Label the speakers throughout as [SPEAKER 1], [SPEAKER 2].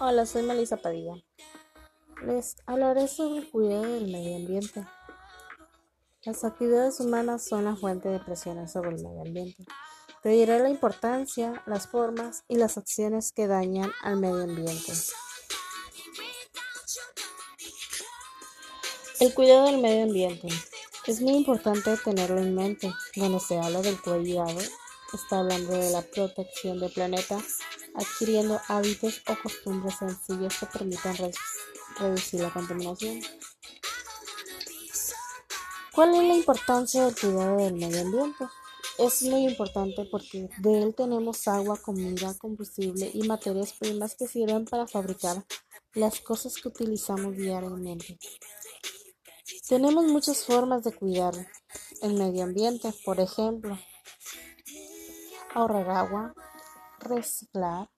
[SPEAKER 1] Hola, soy Melissa Padilla. Les hablaré sobre el cuidado del medio ambiente. Las actividades humanas son la fuente de presiones sobre el medio ambiente. Te diré la importancia, las formas y las acciones que dañan al medio ambiente. El cuidado del medio ambiente. Es muy importante tenerlo en mente. Cuando se habla del cuidado, está hablando de la protección del planeta adquiriendo hábitos o costumbres sencillos que permitan reducir la contaminación. ¿Cuál es la importancia del cuidado del medio ambiente? Es muy importante porque de él tenemos agua, comida, combustible y materias primas que sirven para fabricar las cosas que utilizamos diariamente. Tenemos muchas formas de cuidar el medio ambiente, por ejemplo, ahorrar agua, reciclar,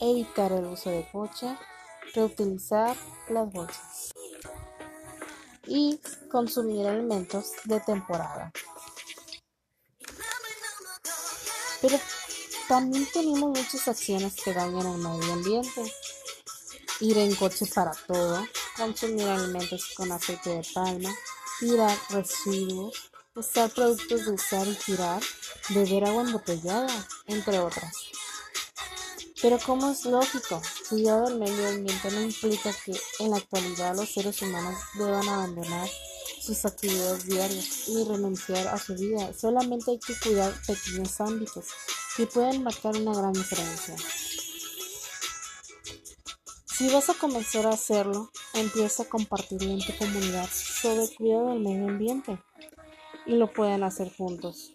[SPEAKER 1] evitar el uso de coche, reutilizar las bolsas y consumir alimentos de temporada. Pero también tenemos muchas acciones que dañan al medio ambiente. Ir en coche para todo, consumir alimentos con aceite de palma, tirar residuos, usar productos de usar y tirar, beber agua embotellada, entre otras. Pero como es lógico, cuidado del medio ambiente no implica que en la actualidad los seres humanos deban abandonar sus actividades diarias y renunciar a su vida. Solamente hay que cuidar pequeños ámbitos que pueden marcar una gran diferencia. Si vas a comenzar a hacerlo, empieza a compartirlo en tu comunidad sobre el cuidado del medio ambiente y lo pueden hacer juntos.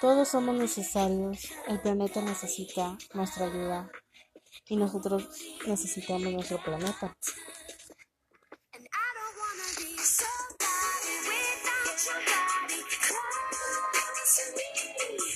[SPEAKER 1] Todos somos necesarios, el planeta necesita nuestra ayuda. Y nosotros necesitamos nuestro planeta.